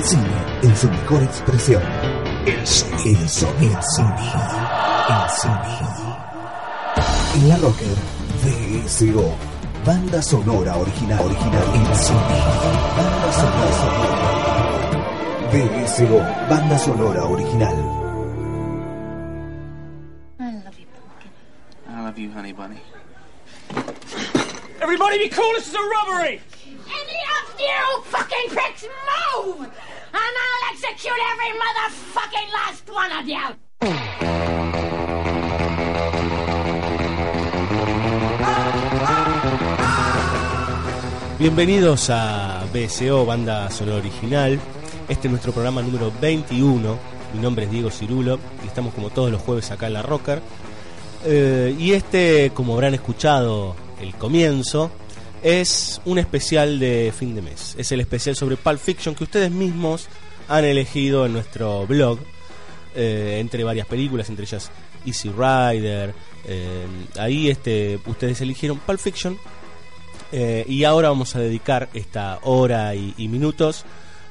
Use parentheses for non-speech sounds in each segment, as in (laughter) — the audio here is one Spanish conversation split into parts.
El cine en su mejor expresión. El sonido. El sonido. El sonido. El sonido. En la Rocker, VSO. Banda sonora original. Original. El sonido. Banda sonora. VSO. Banda sonora original. I love you, Pumpkin. I love you, honey bunny. Everybody be cool, this is a robbery! Any of you fucking pricks move! And I'll execute every motherfucking last one of you! Bienvenidos a BSO, Banda Sonora Original. Este es nuestro programa número 21. Mi nombre es Diego Cirulo y estamos como todos los jueves acá en la Rocker. Eh, y este, como habrán escuchado el comienzo, es un especial de fin de mes. Es el especial sobre Pulp Fiction que ustedes mismos han elegido en nuestro blog, eh, entre varias películas, entre ellas Easy Rider. eh, ahí este, ustedes eligieron Pulp Fiction eh, y ahora vamos a dedicar esta hora y, y minutos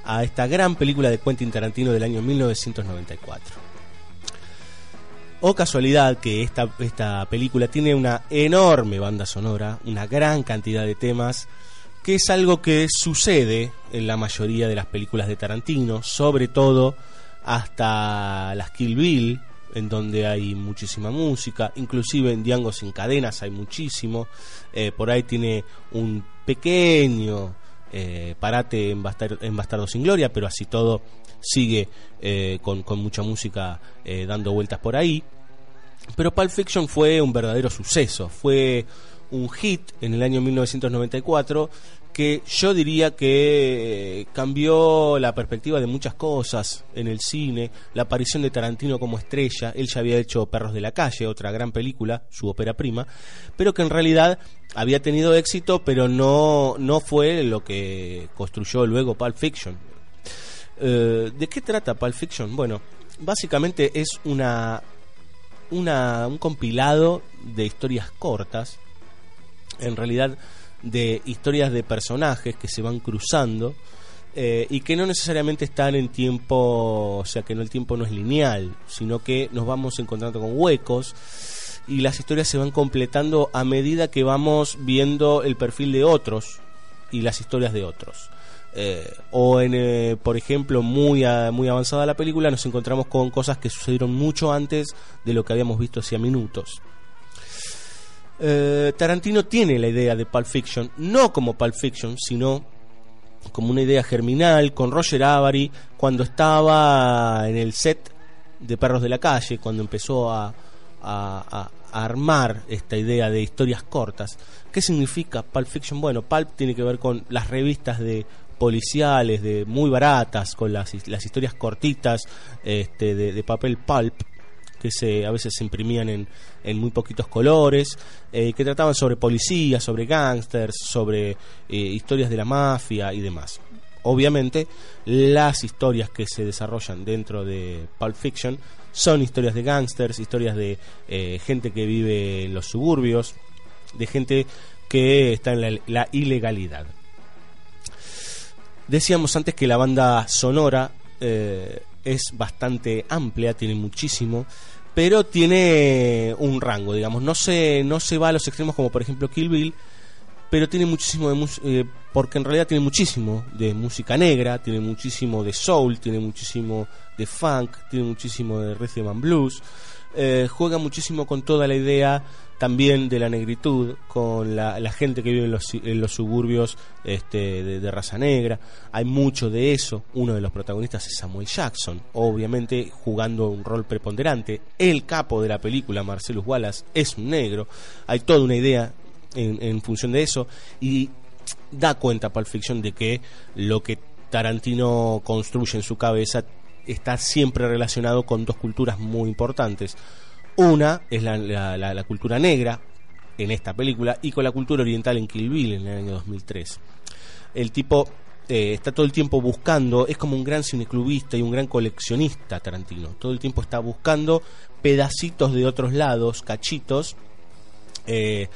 a esta gran película de Quentin Tarantino del año 1994. O casualidad que esta, esta película tiene una enorme banda sonora, una gran cantidad de temas, que es algo que sucede en la mayoría de las películas de Tarantino, sobre todo hasta las Kill Bill, en donde hay muchísima música, inclusive en Django sin cadenas hay muchísimo, eh, por ahí tiene un pequeño eh, parate en, en Bastardo sin Gloria, pero así todo sigue eh, con, mucha música eh, dando vueltas por ahí. Pero Pulp Fiction fue un verdadero suceso, fue un hit en el año 1994 que yo diría que eh, cambió la perspectiva de muchas cosas en el cine, la aparición de Tarantino como estrella, él ya había hecho Perros de la Calle, otra gran película, su ópera prima, pero que en realidad había tenido éxito, pero no, no fue lo que construyó luego Pulp Fiction. Eh, ¿De qué trata Pulp Fiction? Bueno, básicamente es una, una, un compilado de historias cortas, en realidad de historias de personajes que se van cruzando eh, y que no necesariamente están en tiempo, o sea que no el tiempo no es lineal, sino que nos vamos encontrando con huecos y las historias se van completando a medida que vamos viendo el perfil de otros y las historias de otros. Eh, o en, eh, por ejemplo, muy, a- muy avanzada la película, nos encontramos con cosas que sucedieron mucho antes de lo que habíamos visto hacía minutos. Eh, Tarantino tiene la idea de Pulp Fiction, no como Pulp Fiction, sino como una idea germinal con Roger Avary cuando estaba en el set de Perros de la Calle, cuando empezó a, a- a- armar esta idea de historias cortas. ¿Qué significa Pulp Fiction? Bueno, Pulp tiene que ver con las revistas de policiales, de muy baratas, con las, las historias cortitas este, de, papel pulp que se, a veces se imprimían en, en muy poquitos colores, eh, que trataban sobre policías, sobre gángsters, sobre eh, historias de la mafia y demás. Obviamente, las historias que se desarrollan dentro de Pulp Fiction son historias de gángsters, historias de eh, gente que vive en los suburbios, de gente que está en la ilegalidad. Decíamos antes que la banda sonora eh, es bastante amplia, tiene muchísimo, pero tiene un rango, digamos, no se, no se va a los extremos como por ejemplo Kill Bill, pero tiene muchísimo de eh, porque en realidad tiene muchísimo de música negra, tiene muchísimo de soul, tiene muchísimo de funk, tiene muchísimo de rhythm and blues, eh, juega muchísimo con toda la idea también de la negritud, con la, gente que vive en los, en los suburbios este, de, de raza negra. Hay mucho de eso. Uno de los protagonistas es Samuel Jackson, obviamente jugando un rol preponderante. El capo de la película, Marcellus Wallace, es un negro. Hay toda una idea en, en función de eso y da cuenta Pulp Fiction de que lo que Tarantino construye en su cabeza está siempre relacionado con dos culturas muy importantes. Una es la, la- la- cultura negra en esta película y con la cultura oriental en Kill Bill en el año 2003. El tipo eh, está todo el tiempo buscando, es como un gran cineclubista y un gran coleccionista Tarantino. Todo el tiempo está buscando pedacitos de otros lados, cachitos, eh,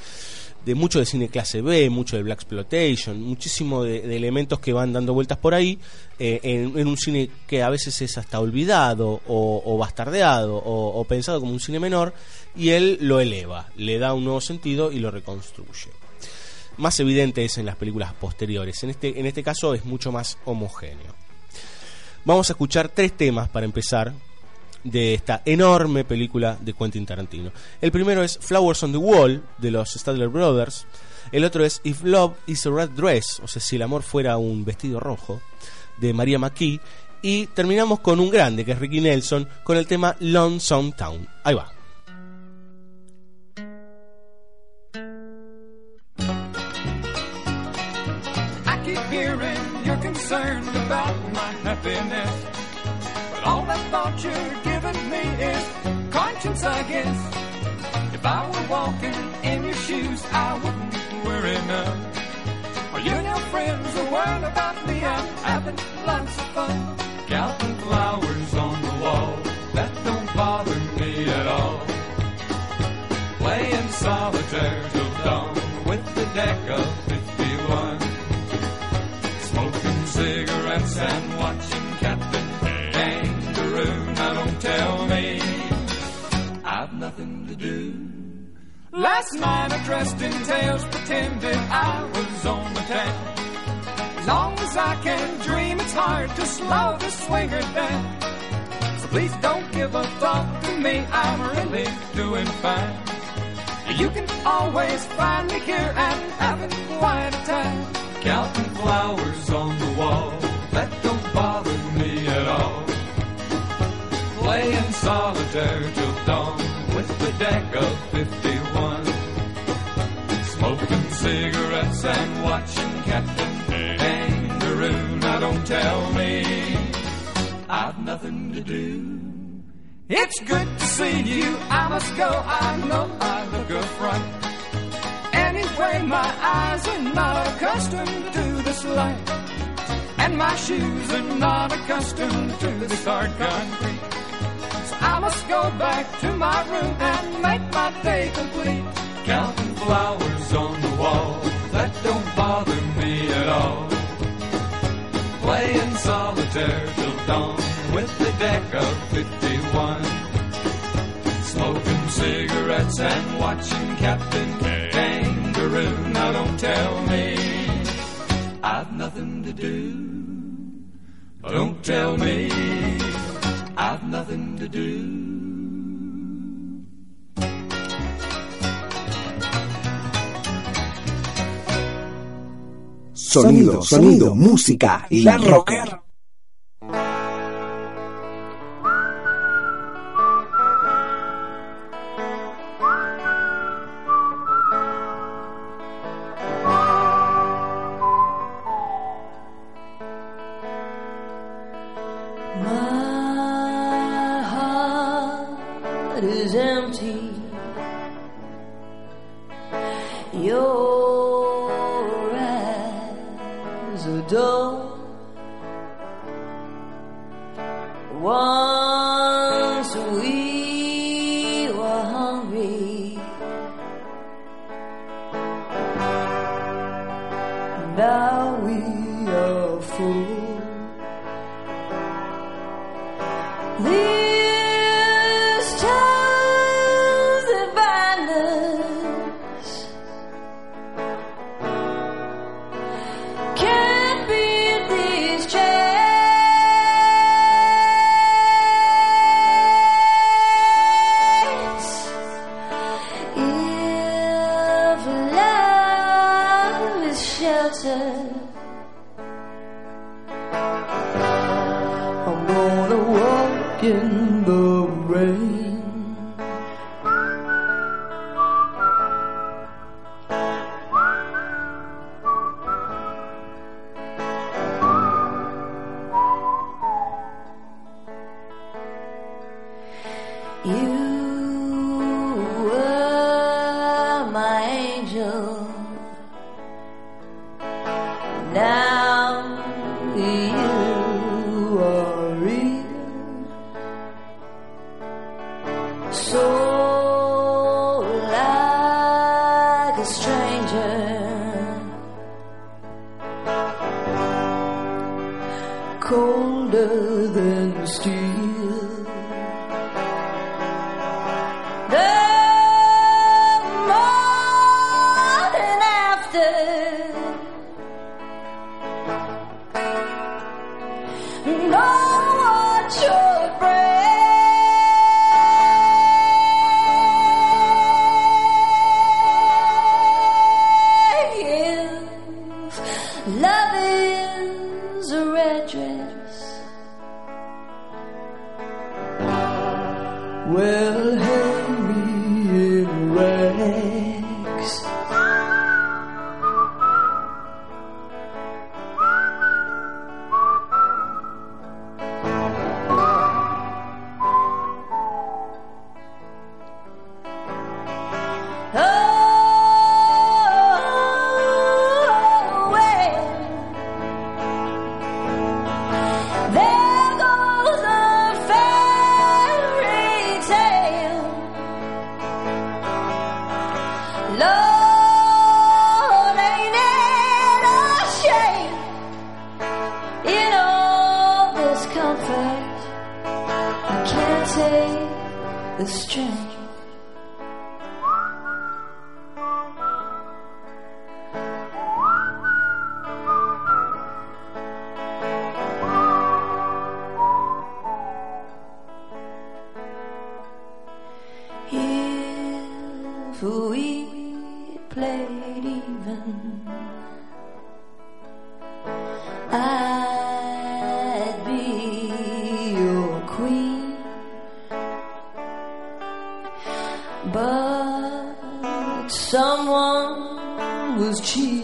de mucho de cine clase B, mucho de Black Exploitation, muchísimo de, elementos que van dando vueltas por ahí eh, en, un cine que a veces es hasta olvidado o, o bastardeado o, o pensado como un cine menor y él lo eleva, le da un nuevo sentido y lo reconstruye. Más evidente es en las películas posteriores, en este, en este caso es mucho más homogéneo. Vamos a escuchar tres temas para empezar de esta enorme película de Quentin Tarantino. El primero es Flowers on the Wall de los Stadler Brothers. El otro es If Love is a Red Dress, o sea, si el amor fuera un vestido rojo, de Maria McKee. Y terminamos con un grande, que es Ricky Nelson, con el tema Lonesome Town. Ahí va. About my happiness. All that thought you're giving me is conscience, I guess. If I were walking in your shoes, I wouldn't worry none. Are you and your friends are worried about me? I'm having lots of fun. Counting flowers on the wall, that don't bother me at all. Playing solitaire till dawn with the deck of 51. Smoking cigarettes and watching Captain tell me I've nothing to do. Last night I dressed in tails, pretended I was on the town. As long as I can dream, it's hard to slow the swinger down. So please don't give a thought to me, I'm really doing fine. You can always find me here and having quite a time. Counting flowers on the wall, that don't bother me at all. Playing solitaire till dawn with the deck of 51. Smoking cigarettes and watching Captain Kangaroo. Now don't tell me I've nothing to do. It's good to see you. I must go. I know I look a fright. Anyway, my eyes are not accustomed to this light. And my shoes are not accustomed to this hard concrete. I must go back to my room and make my day complete. Counting flowers on the wall, that don't bother me at all. Playing solitaire till dawn with the deck of 51. Smoking cigarettes and watching Captain Kangaroo. Now don't tell me I've nothing to do. Don't tell me I've nothing to do. Sonido, sonido, música, la rocker. In the rain. We played even, I'd be your queen. But someone was cheating,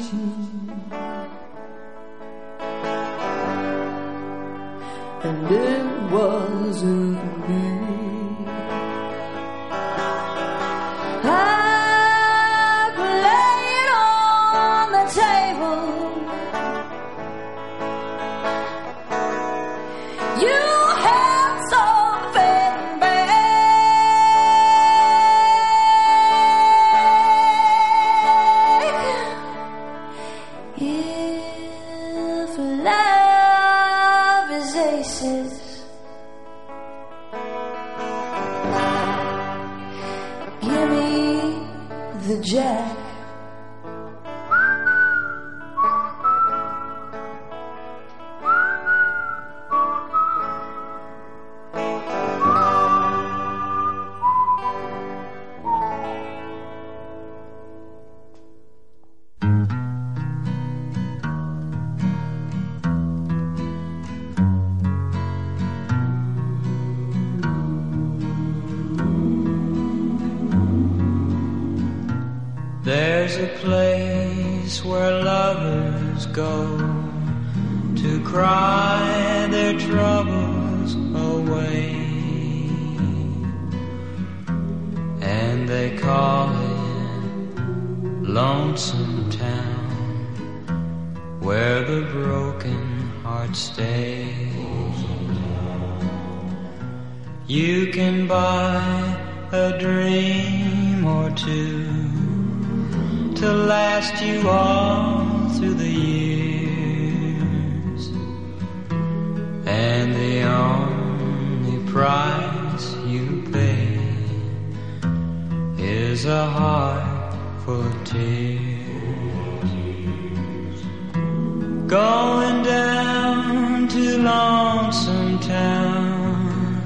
Going down to Lonesome Town,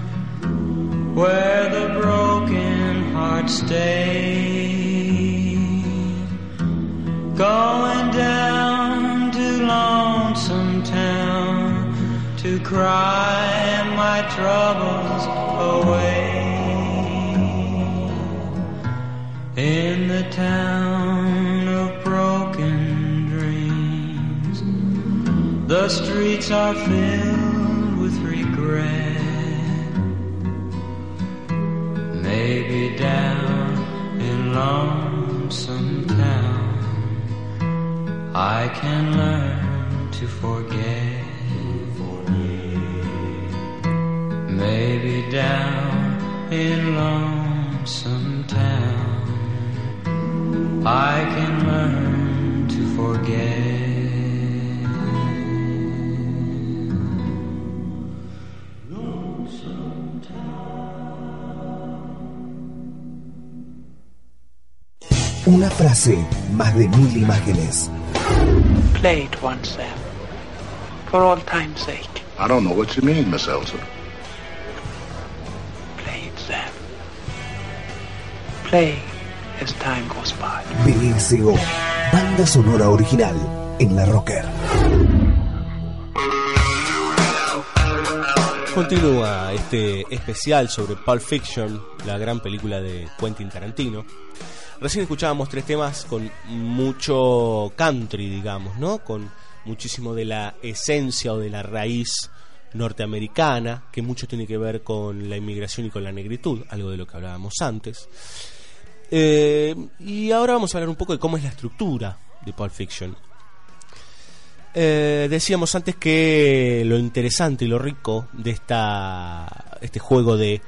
where the broken heart stays. Going down to Lonesome Town to cry my troubles away. In the town the streets are filled with regret. Maybe down in Lonesome Town. I can learn to forget. Maybe down in Lonesome Town, I can learn to forget. Una frase, más de mil imágenes. Play it once, Sam. For all time's sake. I don't know what you mean, Miss Elsa. Play it, Sam. Play as time goes by. BSO, banda sonora original en la Rocker. Continúa este especial sobre Pulp Fiction, la gran película de Quentin Tarantino. Recién escuchábamos tres temas con mucho country, digamos, ¿no? Con muchísimo de la esencia o de la raíz norteamericana, que mucho tiene que ver con la inmigración y con la negritud, algo de lo que hablábamos antes. Eh, y ahora vamos a hablar un poco de cómo es la estructura de Pulp Fiction. Eh, decíamos antes que lo interesante y lo rico de esta, este juego de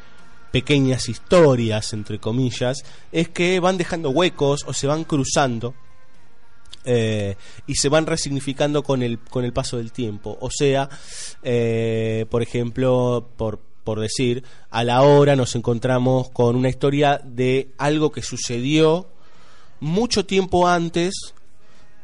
pequeñas historias, entre comillas, es que van dejando huecos o se van cruzando eh, y se van resignificando con el, con el paso del tiempo. O sea, eh, por ejemplo, por, por decir, a la hora nos encontramos con una historia de algo que sucedió mucho tiempo antes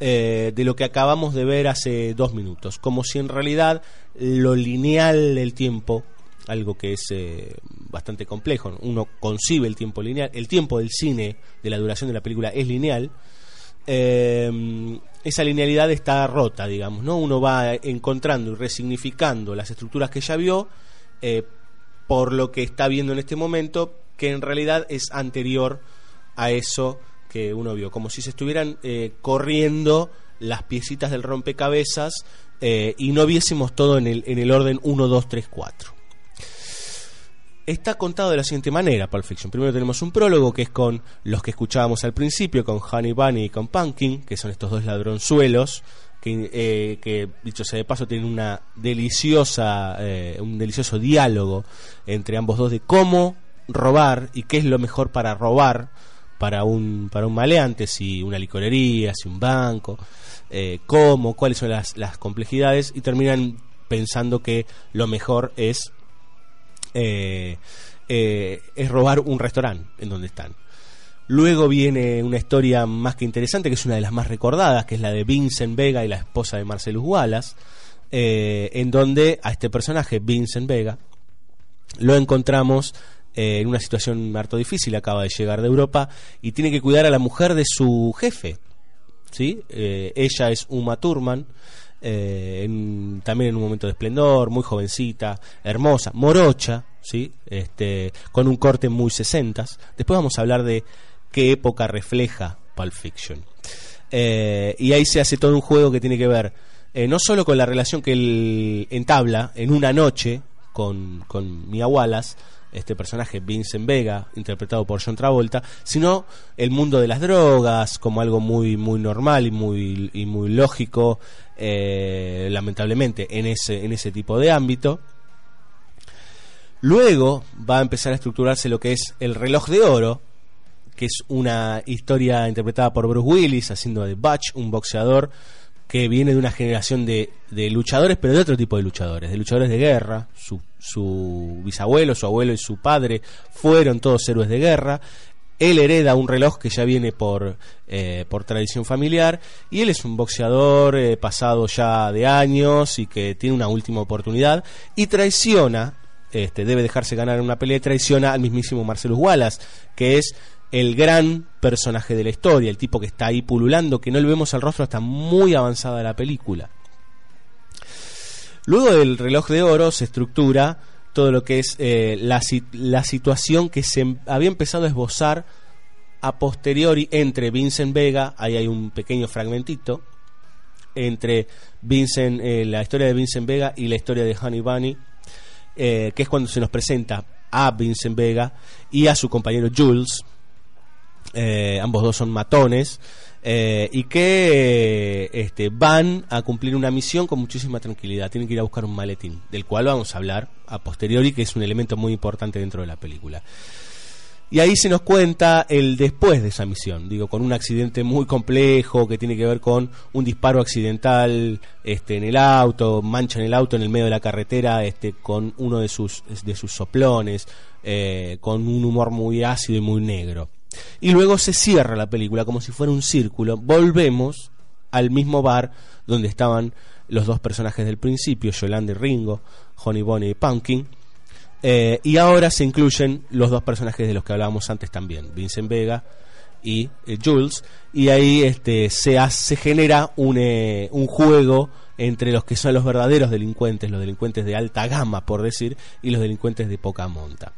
eh, de lo que acabamos de ver hace dos minutos, como si en realidad lo lineal del tiempo, algo que es eh, bastante complejo, uno concibe el tiempo lineal, el tiempo del cine, de la duración de la película es lineal, eh, esa linealidad está rota, digamos, ¿no? Uno va encontrando y resignificando las estructuras que ya vio eh, por lo que está viendo en este momento, que en realidad es anterior a eso que uno vio, como si se estuvieran eh, corriendo las piecitas del rompecabezas y no viésemos todo en el, en el orden 1, 2, 3, 4. Está contado de la siguiente manera, Pulp Fiction. Primero tenemos un prólogo que es con los que escuchábamos al principio, con Honey Bunny y con Pumpkin, que son estos dos ladronzuelos, que, eh, que dicho sea de paso tienen una deliciosa, eh, un delicioso diálogo entre ambos dos de cómo robar y qué es lo mejor para robar para un, para un maleante, si una licorería, si un banco, eh, cómo, cuáles son las, las complejidades, y terminan pensando que lo mejor es, eh, eh, es robar un restaurante en donde están. Luego viene una historia más que interesante, que es una de las más recordadas, que es la de Vincent Vega y la esposa de Marcelus Wallace, eh, en donde a este personaje, Vincent Vega, lo encontramos en una situación harto difícil, acaba de llegar de Europa y tiene que cuidar a la mujer de su jefe. ¿sí? Ella es Uma Thurman, eh, también en un momento de esplendor, muy jovencita, hermosa, morocha, ¿sí? este, con un corte muy sesentas. Después vamos a hablar de qué época refleja Pulp Fiction. Eh, y ahí se hace todo un juego que tiene que ver eh, no solo con la relación que él entabla en una noche con, con Mia Wallace, este personaje Vincent Vega, interpretado por John Travolta, sino el mundo de las drogas como algo muy muy normal y muy y muy lógico, eh, lamentablemente en ese en ese tipo de ámbito. Luego va a empezar a estructurarse lo que es el reloj de oro, que es una historia interpretada por Bruce Willis haciendo de Butch, un boxeador que viene de una generación de, luchadores, pero de otro tipo de luchadores, de luchadores de guerra. Su bisabuelo, su abuelo y su padre fueron todos héroes de guerra. Él hereda un reloj que ya viene por, eh, por tradición familiar y él es un boxeador eh, pasado ya de años y que tiene una última oportunidad y traiciona, este, debe dejarse ganar en una pelea, y traiciona al mismísimo Marcelus Wallace, que es el gran personaje de la historia, el tipo que está ahí pululando, que no le vemos al rostro hasta muy avanzada la película. Luego del reloj de oro se estructura todo lo que es eh, la, la situación que se em- había empezado a esbozar a posteriori entre Vincent Vega, ahí hay un pequeño fragmentito, entre Vincent, eh, la historia de Vincent Vega y la historia de Honey Bunny, eh, que es cuando se nos presenta a Vincent Vega y a su compañero Jules, eh, ambos dos son matones eh, y que este, van a cumplir una misión con muchísima tranquilidad. Tienen que ir a buscar un maletín, del cual vamos a hablar a posteriori, que es un elemento muy importante dentro de la película. Y ahí se nos cuenta el después de esa misión, digo, con un accidente muy complejo que tiene que ver con un disparo accidental este, en el auto, mancha en el auto en el medio de la carretera este, con uno de sus, de sus soplones, eh, con un humor muy ácido y muy negro. Y luego se cierra la película como si fuera un círculo. Volvemos al mismo bar donde estaban los dos personajes del principio, Yolanda y Ringo, Honey Bonnie y Pumpkin. Eh, y ahora se incluyen los dos personajes de los que hablábamos antes también, Vincent Vega y eh, Jules. Y ahí este, se, hace, se genera un, eh, un juego entre los que son los verdaderos delincuentes, los delincuentes de alta gama, por decir, y los delincuentes de poca monta.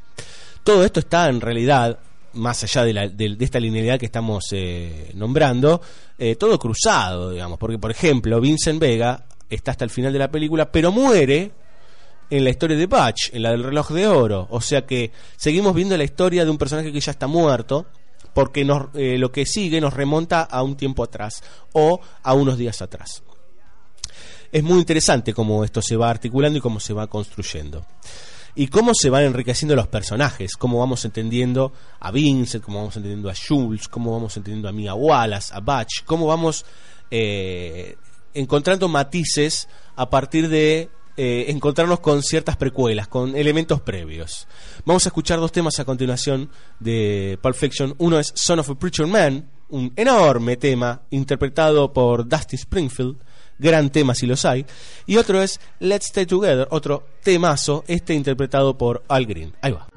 Todo esto está en realidad, más allá de, la- de- de esta linealidad que estamos eh, nombrando, eh, todo cruzado, digamos, porque por ejemplo, Vincent Vega está hasta el final de la película, pero muere en la historia de Batch, en la del reloj de oro. O sea que seguimos viendo la historia de un personaje que ya está muerto, porque nos, eh, lo que sigue nos remonta a un tiempo atrás o a unos días atrás. Es muy interesante cómo esto se va articulando y cómo se va construyendo. Y cómo se van enriqueciendo los personajes, cómo vamos entendiendo a Vincent, cómo vamos entendiendo a Jules, cómo vamos entendiendo a Mia Wallace, a Batch, cómo vamos eh, encontrando matices a partir de eh, encontrarnos con ciertas precuelas, con elementos previos. Vamos a escuchar dos temas a continuación de Pulp Fiction. Uno es Son of a Preacher Man, un enorme tema interpretado por Dusty Springfield, gran tema si los hay. Y otro es Let's Stay Together, otro temazo, este interpretado por Al Green. Ahí va.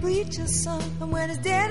Preacher's son, and daddy.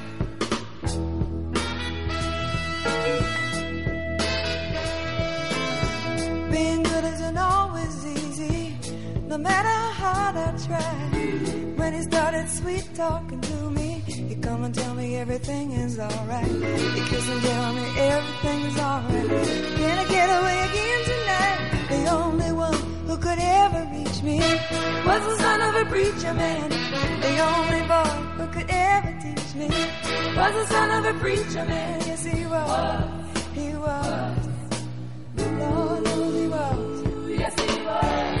Being good isn't always easy, no matter how hard I try. When he started sweet talking to me, he come and tell me everything is alright. He kiss and tell me everything is alright. Can I get away again tonight? The only one who could ever reach me was the son of a preacher man. The only boy who could ever teach me was the son of a preacher man. Yes, he was. He was. The Lord he was. Yes, he was.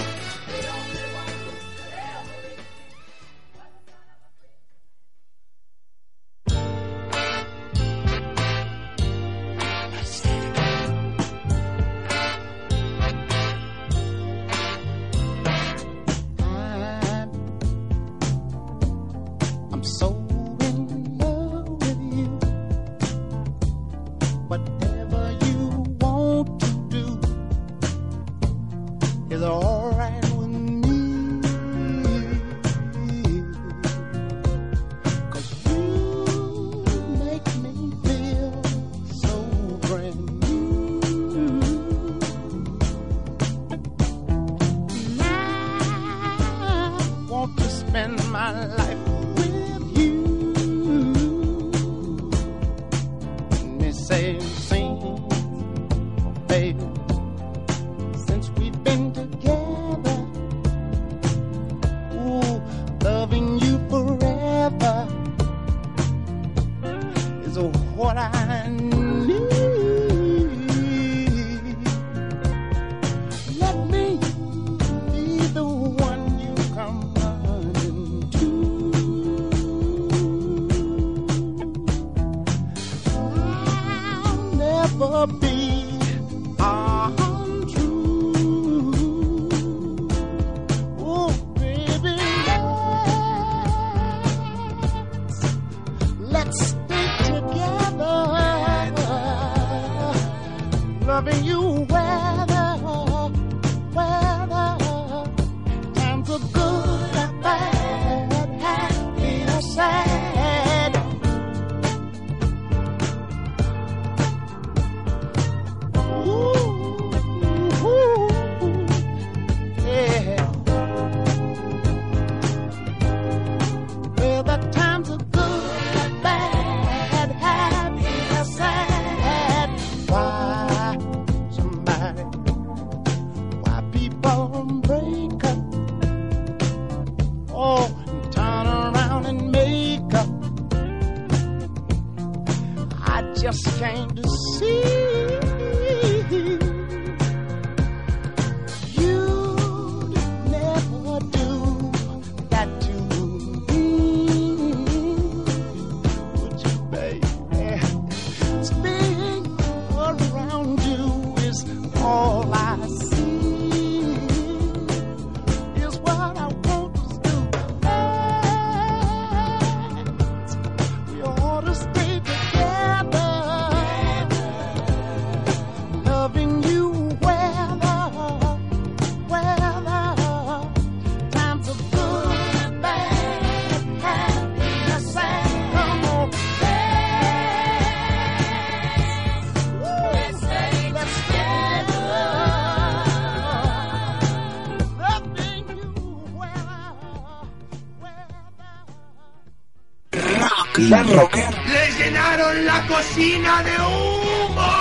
cocina de humo.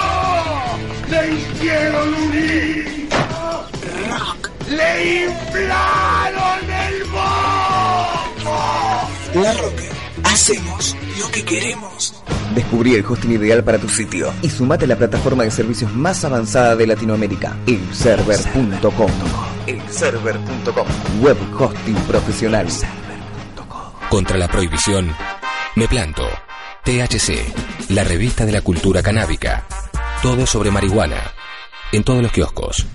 Le hicieron un Rock. Le inflaron el moco. La Rocker. Hacemos lo que queremos. Descubrí el hosting ideal para tu sitio y sumate a la plataforma de servicios más avanzada de Latinoamérica, elserver.com. Elserver.com. Web hosting profesional. Contra la prohibición, me planto. THC, la revista de la cultura canábica. Todo sobre marihuana. En todos los kioscos.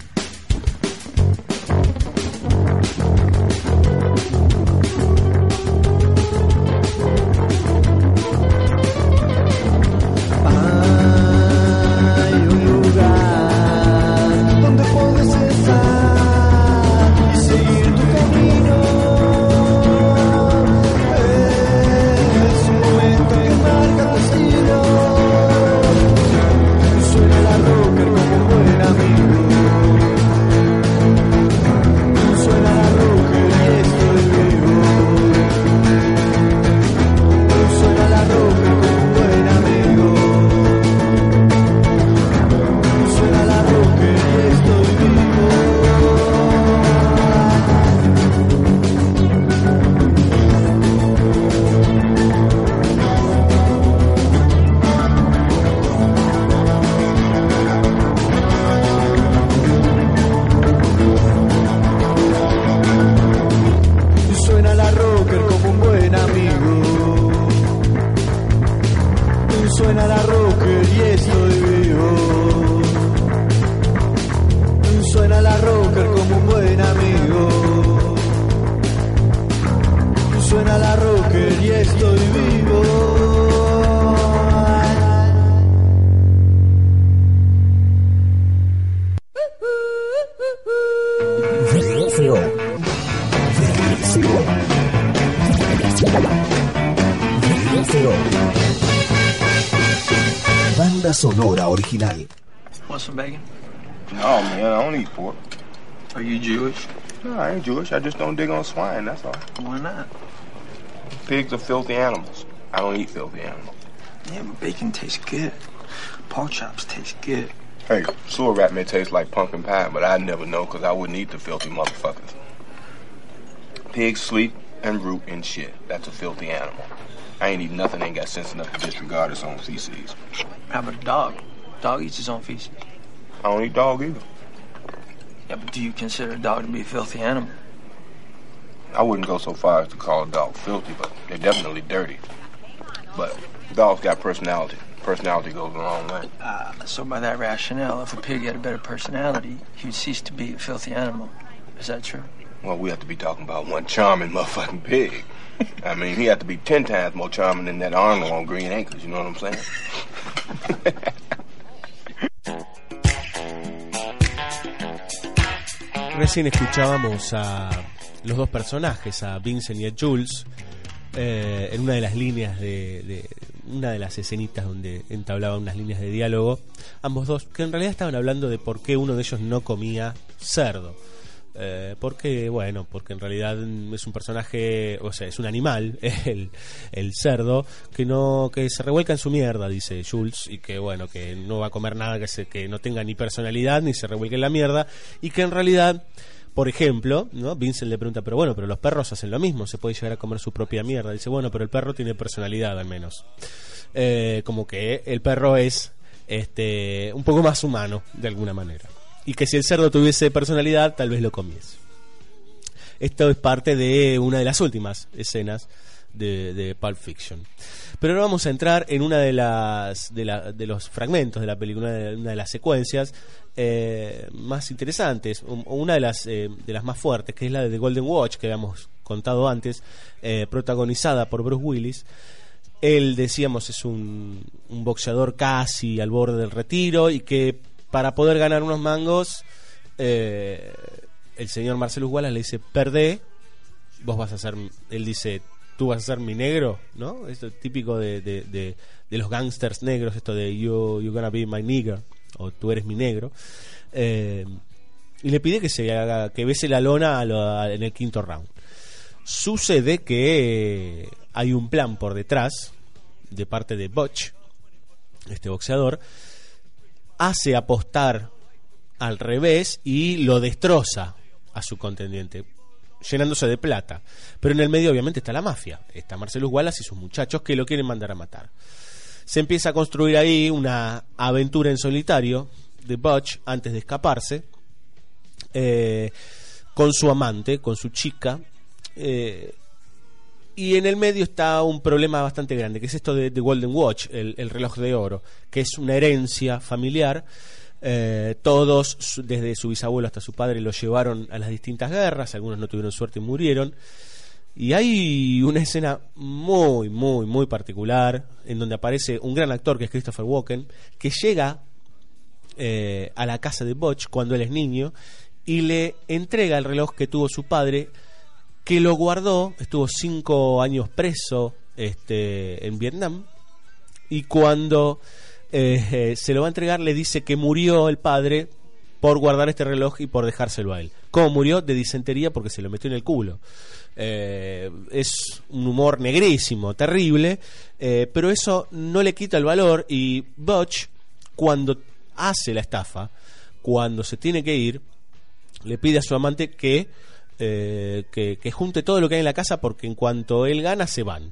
I ain't Jewish. I just don't dig on swine, that's all. Why not? Pigs are filthy animals. I don't eat filthy animals. Yeah, but bacon tastes good. Pork chops taste good. Hey, sewer rat may taste like pumpkin pie, but I'd never know because I wouldn't eat the filthy motherfuckers. Pigs sleep and root and shit. That's a filthy animal. I ain't eat nothing ain't got sense enough to disregard its own feces. How about a dog? Dog eats his own feces. I don't eat dog either. Yeah, but do you consider a dog to be a filthy animal? I wouldn't go so far as to call a dog filthy, but they're definitely dirty. But dogs got personality. personality goes a long way. Uh, so by that rationale, if a pig had a better personality, he would cease to be a filthy animal. Is that true? Well, we have to be talking about one charming motherfucking pig. I mean, he had to be ten times more charming than that Arnold on Green Acres. You know what I'm saying? Recién escuchábamos a los dos personajes, a Vincent y a Jules, eh, en una de las líneas de, una de las escenitas donde entablaban unas líneas de diálogo, ambos dos, que en realidad estaban hablando de por qué uno de ellos no comía cerdo. Eh, porque, bueno, porque en realidad es un personaje, o sea, es un animal, (laughs) el, el cerdo, que no que se revuelca en su mierda, dice Jules, y que, bueno, que no va a comer nada que, se, que no tenga ni personalidad, ni se revuelque en la mierda, y que en realidad, por ejemplo, ¿no? Vincent le pregunta, pero bueno, pero los perros hacen lo mismo, se puede llegar a comer su propia mierda. Dice, bueno, pero el perro tiene personalidad al menos. Eh, como que el perro es este un poco más humano, de alguna manera. Y que si el cerdo tuviese personalidad, tal vez lo comiese. Esto es parte de una de las últimas escenas de, de Pulp Fiction. Pero ahora vamos a entrar en una de las de, la- de los fragmentos de la película, una de, las secuencias eh, más interesantes, un- una de las eh, de las más fuertes, que es la de The Golden Watch que habíamos contado antes, eh, protagonizada por Bruce Willis. Él, decíamos, es un, un boxeador casi al borde del retiro y que para poder ganar unos mangos, eh, el señor Marcelo Wallace le dice, perdé, vos vas a ser, él dice, tú vas a ser mi negro, ¿no? Esto es típico de, de, de- los gangsters negros, esto de you, gonna be my nigger, o tú eres mi negro. Eh, y le pide que se haga, que bese la lona a lo- en el quinto round. Sucede que hay un plan por detrás de parte de Butch, este boxeador, hace apostar al revés y lo destroza a su contendiente, llenándose de plata. Pero en el medio obviamente está la mafia, está Marcelo Wallace y sus muchachos que lo quieren mandar a matar. Se empieza a construir ahí una aventura en solitario de Butch antes de escaparse, eh, con su amante, con su chica, eh, y en el medio está un problema bastante grande, que es esto de, de Golden Watch, el reloj de oro, que es una herencia familiar. Eh, todos, desde su bisabuelo hasta su padre, lo llevaron a las distintas guerras, algunos no tuvieron suerte y murieron. Y hay una escena muy, muy, muy particular, en donde aparece un gran actor que es Christopher Walken, que llega eh, a la casa de Butch cuando él es niño y le entrega el reloj que tuvo su padre, que lo guardó, estuvo cinco años preso este, en Vietnam, y cuando eh, eh, se lo va a entregar le dice que murió el padre por guardar este reloj y por dejárselo a él. ¿Cómo murió? De disentería porque se lo metió en el culo. Eh, es un humor negrísimo, terrible, pero eso no le quita el valor y Butch, cuando hace la estafa, cuando se tiene que ir, le pide a su amante que, que junte todo lo que hay en la casa porque en cuanto él gana se van.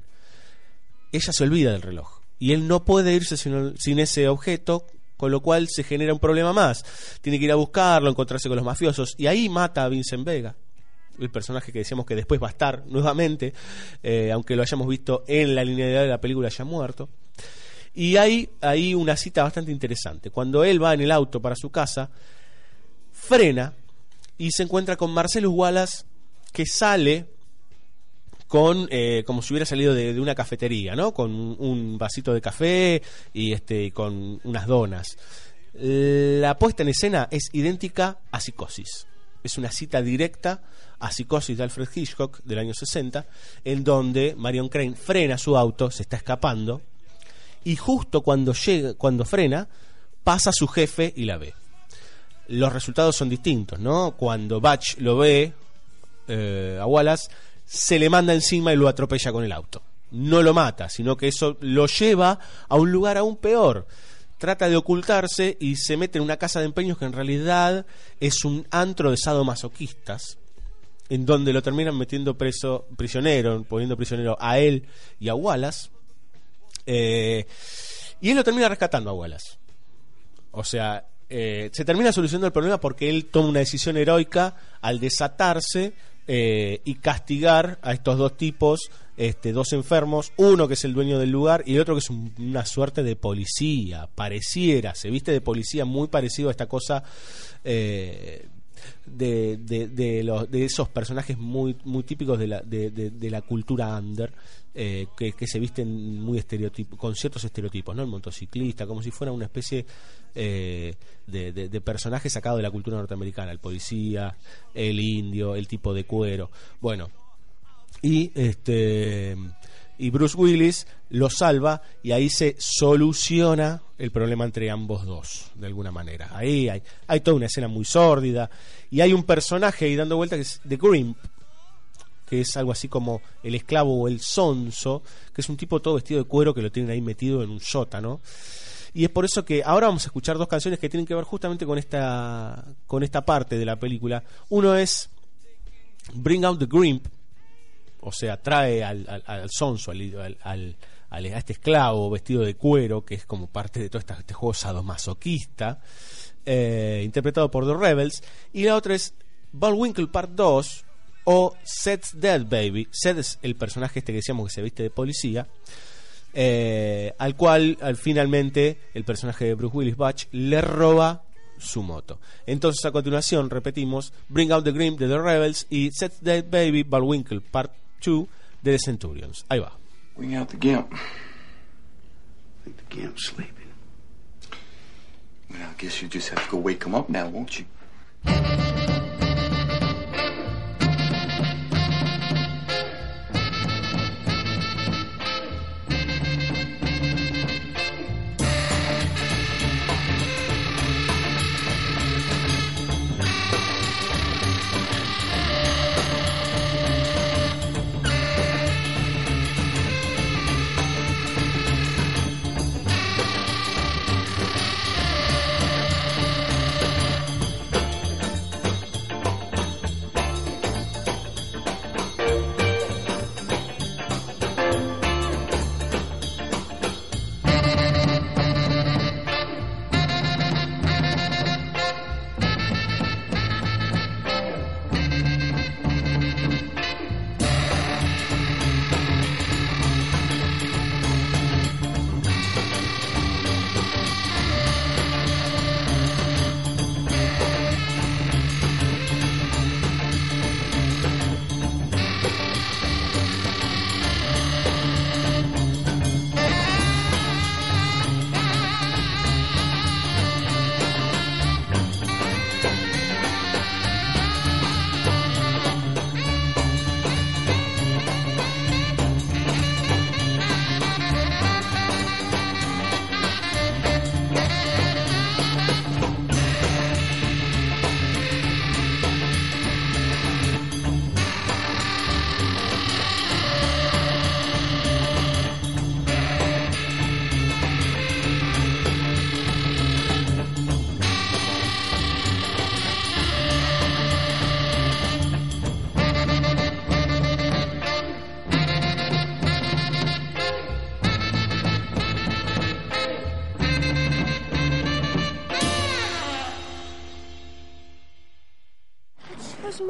Ella se olvida del reloj y él no puede irse sin, sin ese objeto, con lo cual se genera un problema más. Tiene que ir a buscarlo, encontrarse con los mafiosos y ahí mata a Vincent Vega. El personaje que decíamos que después va a estar nuevamente, eh, aunque lo hayamos visto en la linealidad de la película ya muerto. Y hay ahí una cita bastante interesante. Cuando él va en el auto para su casa, frena y se encuentra con Marcelo Wallace que sale con eh, como si hubiera salido de, una cafetería, ¿no? Con un, vasito de café y este con unas donas. La puesta en escena es idéntica a Psicosis. Es una cita directa a Psicosis de Alfred Hitchcock del año 60, en donde Marion Crane frena su auto, se está escapando, y justo cuando llega, cuando frena, pasa su jefe y la ve. Los resultados son distintos, ¿no? Cuando Batch lo ve eh, a Wallace, se le manda encima y lo atropella con el auto. No lo mata, sino que eso lo lleva a un lugar aún peor. Trata de ocultarse y se mete en una casa de empeños que en realidad es un antro de sadomasoquistas, en donde lo terminan metiendo preso, prisionero, poniendo prisionero a él y a Wallace. Eh, y él lo termina rescatando a Wallace. O sea, eh, se termina solucionando el problema porque él toma una decisión heroica al desatarse eh, y castigar a estos dos tipos, este, dos enfermos, uno que es el dueño del lugar y el otro que es un- una suerte de policía, pareciera, se viste de policía muy parecido a esta cosa eh, de, de, de los- de esos personajes muy, muy típicos de la, de, la cultura under. eh, que, que se visten muy estereotipo, con ciertos estereotipos, ¿no? El motociclista, como si fuera una especie eh, de, de- de personaje sacado de la cultura norteamericana, el policía, el indio, el tipo de cuero. Bueno, y este y Bruce Willis lo salva y ahí se soluciona el problema entre ambos dos de alguna manera ahí hay, hay toda una escena muy sórdida y hay un personaje ahí dando vuelta que es The Grimp que es algo así como el esclavo o el sonso que es un tipo todo vestido de cuero que lo tienen ahí metido en un sótano y es por eso que ahora vamos a escuchar dos canciones que tienen que ver justamente con esta con esta parte de la película. Uno es Bring Out the Grimp o sea, trae al, al, sonso, al, a este esclavo vestido de cuero, que es como parte de todo este juego sadomasoquista, eh, interpretado por The Rebels, y la otra es Bullwinkle Part 2 o Seth's Dead Baby. Seth es el personaje este que decíamos que se viste de policía, eh, al cual al, finalmente el personaje de Bruce Willis Batch le roba su moto. Entonces a continuación repetimos Bring Out the Grim de The Rebels y Seth's Dead Baby Bullwinkle Part 2 de The Centurions. Ahí va. Bring out the gimp. I think the gimp's sleeping. Well, I guess you just have to go wake him up now, won't you?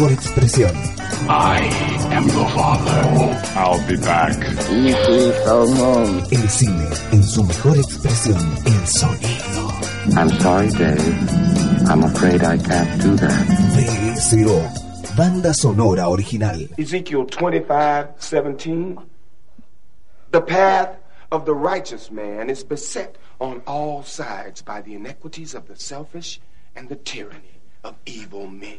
En mejor expresión. I am your father. I'll be back. El cine en su mejor expresión. El sonido. I'm sorry, Dave. I'm afraid I can't do that. VSO. Banda sonora original. Ezekiel 25, 17. The path of the righteous man is beset on all sides by the iniquities of the selfish and the tyranny of evil men.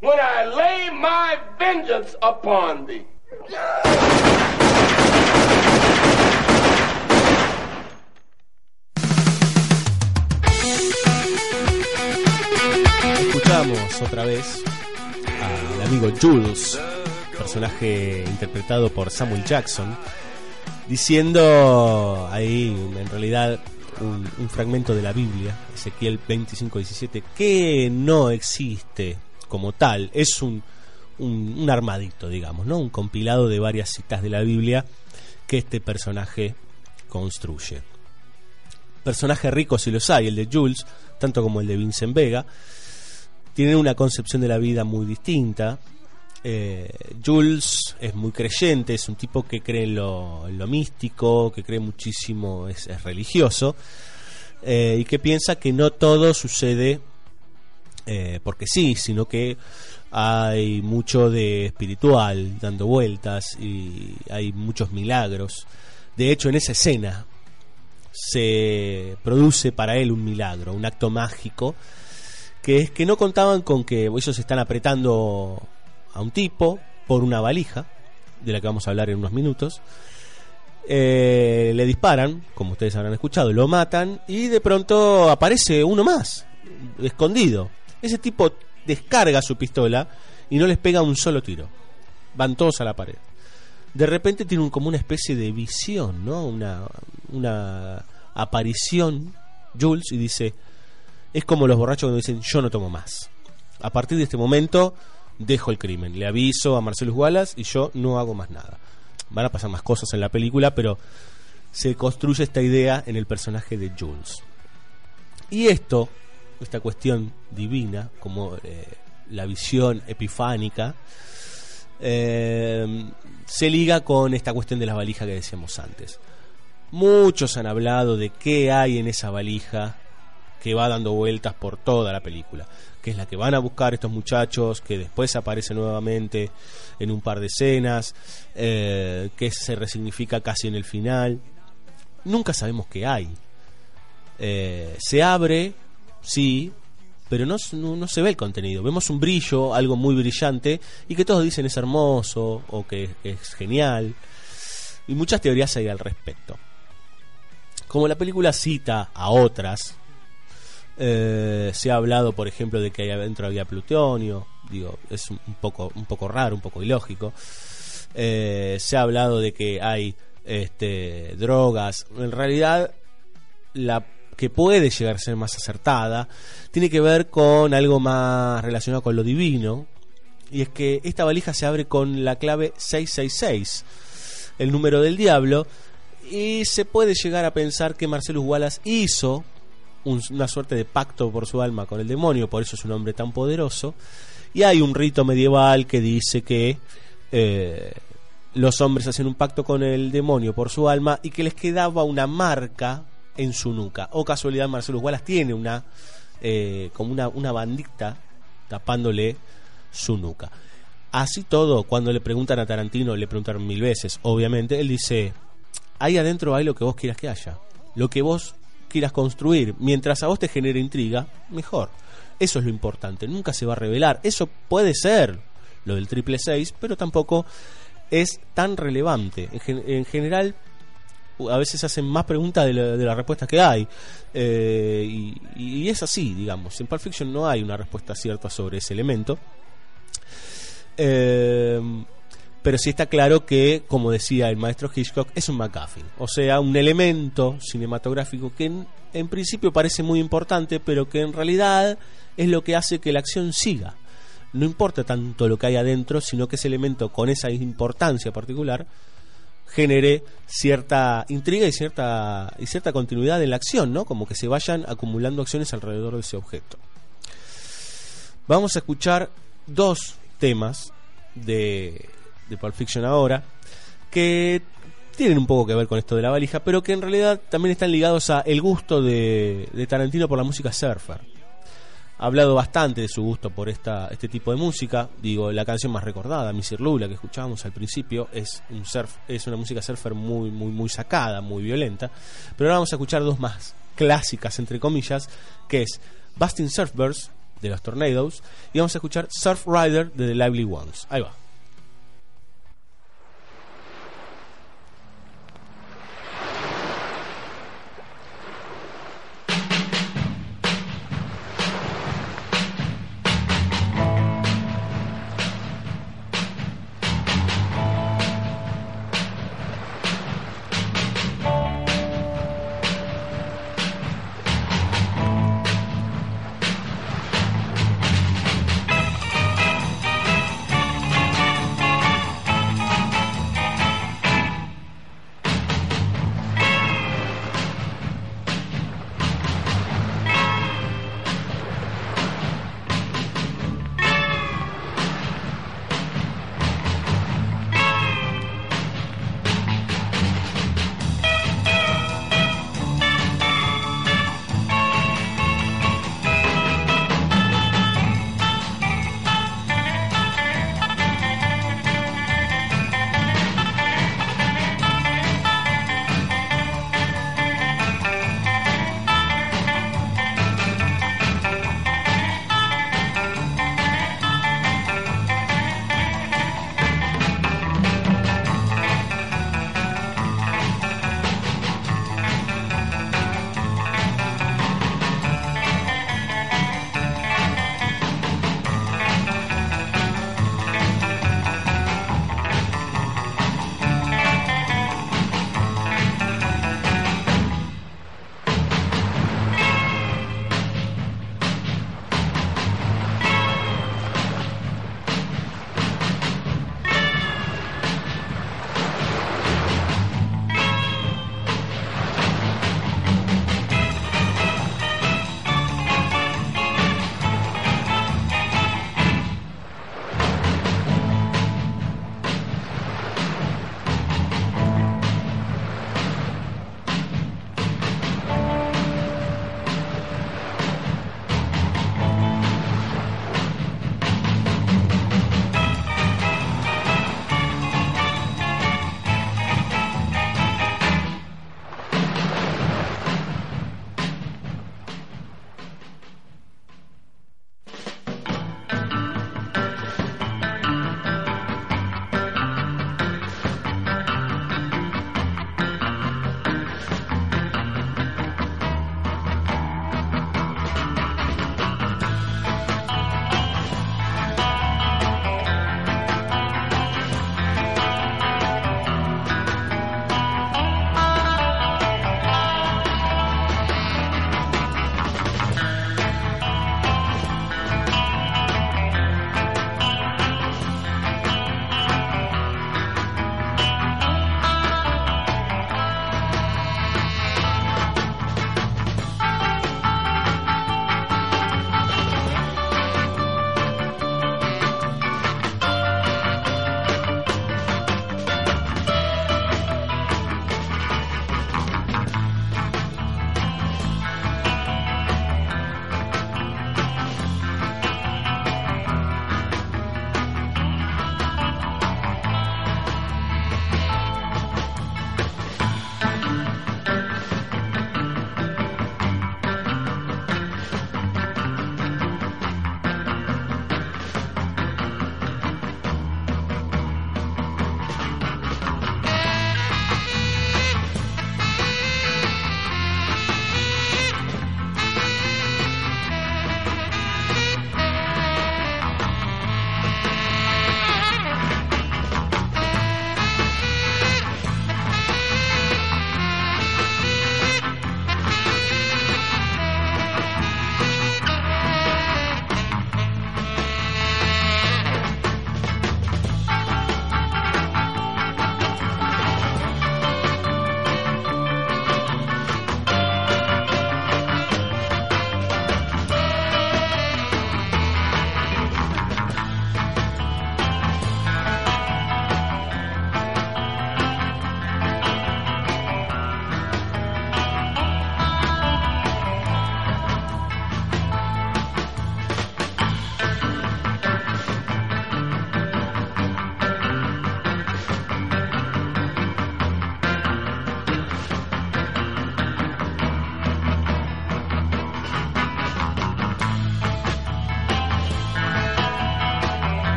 when I lay my vengeance upon thee. Escuchamos otra vez al amigo Jules, personaje interpretado por Samuel Jackson, diciendo ahí en realidad un, fragmento de la Biblia, Ezequiel 25:17, que no existe como tal, es un, un, armadito, digamos, ¿no? Un compilado de varias citas de la Biblia que este personaje construye. Personaje rico si los hay, el de Jules, tanto como el de Vincent Vega, tienen una concepción de la vida muy distinta. Eh, Jules es muy creyente, es un tipo que cree en lo, lo místico, que cree muchísimo, es, es religioso, eh, y que piensa que no todo sucede eh, porque sí, sino que hay mucho de espiritual dando vueltas y hay muchos milagros. De hecho, en esa escena se produce para él un milagro, un acto mágico, que es que no contaban con que ellos están apretando a un tipo por una valija, de la que vamos a hablar en unos minutos. Eh, le disparan, como ustedes habrán escuchado, lo matan y de pronto aparece uno más, escondido. Ese tipo descarga su pistola y no les pega un solo tiro. Van todos a la pared. De repente tiene un, como una especie de visión, ¿no? Una, una aparición, Jules, y dice, es como los borrachos cuando dicen, yo no tomo más. A partir de este momento, dejo el crimen. Le aviso a Marcelo Wallace y yo no hago más nada. Van a pasar más cosas en la película, pero se construye esta idea en el personaje de Jules. Y esto, esta cuestión divina, como eh, la visión epifánica, eh, se liga con esta cuestión de la valija que decíamos antes. Muchos han hablado de qué hay en esa valija que va dando vueltas por toda la película, que es la que van a buscar estos muchachos, que después aparece nuevamente en un par de escenas, eh, que se resignifica casi en el final. Nunca sabemos qué hay. Se abre, sí, pero no, no, se ve el contenido. Vemos un brillo, algo muy brillante, y que todos dicen es hermoso o que es genial. Y muchas teorías hay al respecto. Como la película cita a otras, eh, se ha hablado, por ejemplo, de que ahí adentro había plutonio. Digo, es un, un poco, un poco raro, un poco ilógico. Eh, se ha hablado de que hay este, drogas. En realidad, la que puede llegar a ser más acertada tiene que ver con algo más relacionado con lo divino. Y es que esta valija se abre con la clave 666, el número del diablo. Y se puede llegar a pensar que Marcellus Wallace hizo un, una suerte de pacto por su alma con el demonio, por eso es un hombre tan poderoso. Y hay un rito medieval que dice que eh, los hombres hacen un pacto con el demonio por su alma y que les quedaba una marca en su nuca. O casualidad, Marcelo Wallace tiene una eh, como una, una bandita tapándole su nuca. Así todo, cuando le preguntan a Tarantino, le preguntaron mil veces, obviamente, él dice, ahí adentro hay lo que vos quieras que haya, lo que vos quieras construir, mientras a vos te genere intriga, mejor. Eso es lo importante, nunca se va a revelar. Eso puede ser lo del triple 6, pero tampoco es tan relevante. En, gen en general, a veces hacen más preguntas de, la, de las respuestas que hay. Eh, y, es así, digamos. En Pulp Fiction no hay una respuesta cierta sobre ese elemento. Eh, pero sí está claro que, como decía el maestro Hitchcock, es un MacGuffin. O sea, un elemento cinematográfico que en, en principio parece muy importante, pero que en realidad es lo que hace que la acción siga. No importa tanto lo que hay adentro, sino que ese elemento con esa importancia particular genere cierta intriga y cierta, y cierta continuidad en la acción, ¿no? Como que se vayan acumulando acciones alrededor de ese objeto. Vamos a escuchar dos temas de, de Pulp Fiction ahora que tienen un poco que ver con esto de la valija, pero que en realidad también están ligados a el gusto de, de Tarantino por la música surfer. Ha hablado bastante de su gusto por esta, este tipo de música. Digo, la canción más recordada, Missy Lula, que escuchábamos al principio, es un surf, es una música surfer muy, muy, muy sacada, muy violenta. Pero ahora vamos a escuchar dos más clásicas, entre comillas, que es Busting Surfbirds de los Tornadoes y vamos a escuchar Surf Rider de The Lively Ones. Ahí va.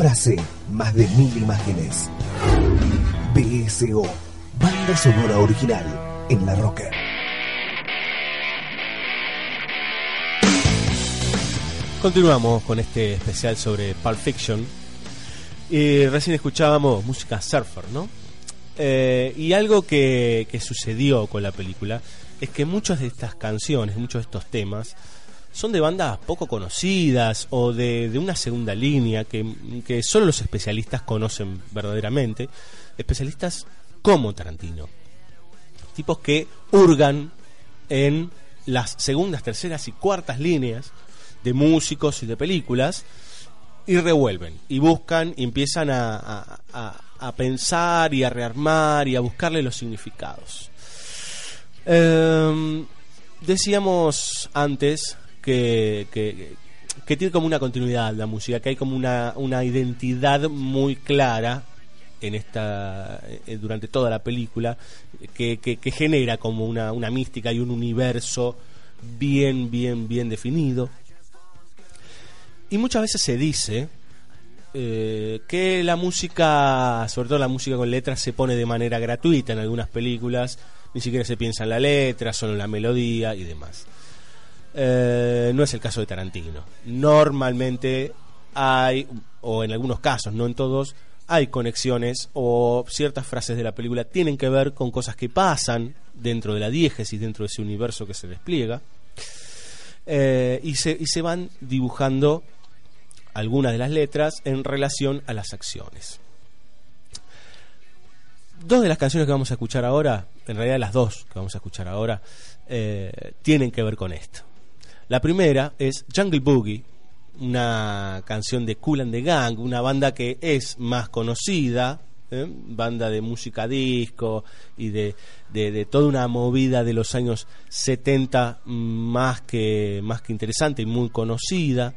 Frase, más de mil imágenes. BSO, banda sonora original en la Rocker. Continuamos con este especial sobre Pulp Fiction. Recién escuchábamos música surfer, ¿no? Eh, y algo que, que sucedió con la película es que muchas de estas canciones, muchos de estos temas, son de bandas poco conocidas o de, de una segunda línea que, que solo los especialistas conocen verdaderamente. Especialistas como Tarantino. Tipos que hurgan en las segundas, terceras y cuartas líneas de músicos y de películas y revuelven y buscan y empiezan a, a- a- pensar y a rearmar y a buscarle los significados. Em, decíamos antes que, que, tiene como una continuidad la música, que hay como una, una identidad muy clara en esta eh, durante toda la película que, que- que genera como una, una mística y un universo bien, bien, bien definido. Y muchas veces se dice eh, que la música, sobre todo la música con letras, se pone de manera gratuita en algunas películas, ni siquiera se piensa en la letra, solo en la melodía y demás. Eh, no es el caso de Tarantino. Normalmente hay, o en algunos casos, no en todos, hay conexiones o ciertas frases de la película tienen que ver con cosas que pasan dentro de la diégesis, dentro de ese universo que se despliega. Eh, y, se, y se van dibujando algunas de las letras en relación a las acciones. Dos de las canciones que vamos a escuchar ahora, en realidad las dos que vamos a escuchar ahora, eh, tienen que ver con esto. La primera es Jungle Boogie, una canción de Cool and the Gang, una banda que es más conocida, ¿eh? banda de música disco y de, de- toda una movida de los años 70 más que, más que interesante y muy conocida.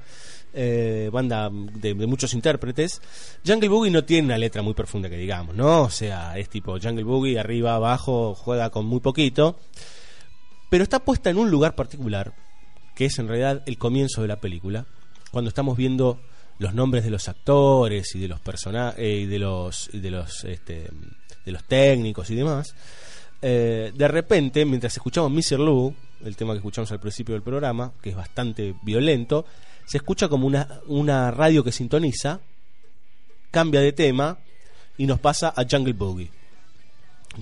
eh, banda de, de muchos intérpretes. Jungle Boogie no tiene una letra muy profunda que digamos, ¿no? O sea, es tipo Jungle Boogie, arriba, abajo, juega con muy poquito. Pero está puesta en un lugar particular, que es en realidad el comienzo de la película, cuando estamos viendo los nombres de los actores y de los personajes y de los de los este, de los técnicos y demás. Eh, de repente, mientras escuchamos Mr. Lou, el tema que escuchamos al principio del programa, que es bastante violento, se escucha como una, una radio que sintoniza, cambia de tema y nos pasa a Jungle Boogie.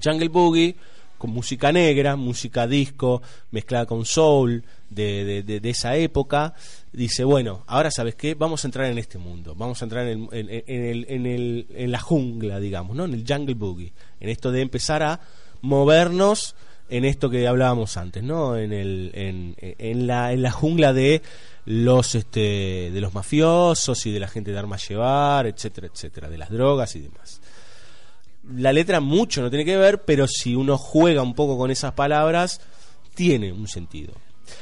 Jungle Boogie con música negra, música disco, mezclada con soul de, de- de- esa época, dice, bueno, ahora sabes qué, vamos a entrar en este mundo, vamos a entrar en, el- en- en el- en el- en la jungla, digamos, ¿no? en el jungle boogie, en esto de empezar a movernos en esto que hablábamos antes, ¿no? En, el, en, en la, en la jungla de los este, de los mafiosos y de la gente de armas llevar, etcétera, etcétera, de las drogas y demás la letra mucho no tiene que ver, pero si uno juega un poco con esas palabras, tiene un sentido.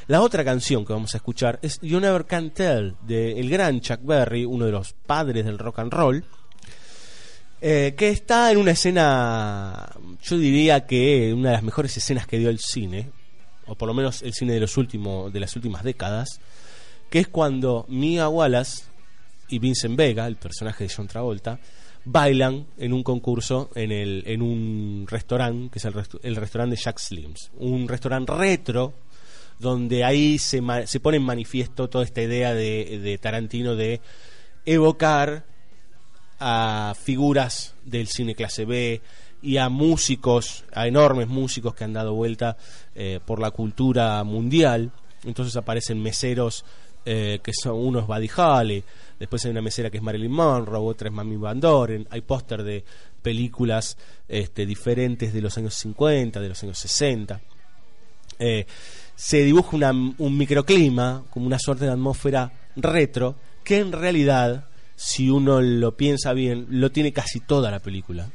La otra canción que vamos a escuchar es You Never Can Tell, de el gran Chuck Berry, uno de los padres del rock and roll, eh, que está en una escena, yo diría que una de las mejores escenas que dio el cine, o por lo menos el cine de, los últimos, de las últimas décadas, que es cuando Mia Wallace y Vincent Vega, el personaje de John Travolta, bailan en un concurso en, el, en un restaurante, que es el, restaurante de Jack Slims. Un restaurante retro, donde ahí se, ma- se pone en manifiesto toda esta idea de, de Tarantino de evocar a figuras del cine clase B y a músicos, a enormes músicos que han dado vuelta eh, por la cultura mundial. Entonces aparecen meseros eh, que son unos Buddy Holly, después hay una mesera que es Marilyn Monroe, otra es Mami Van Doren, hay póster de películas este, diferentes de los años 50, de los años 60. Eh, se dibuja un microclima, como una suerte de atmósfera retro, que en realidad, si uno lo piensa bien, lo tiene casi toda la película.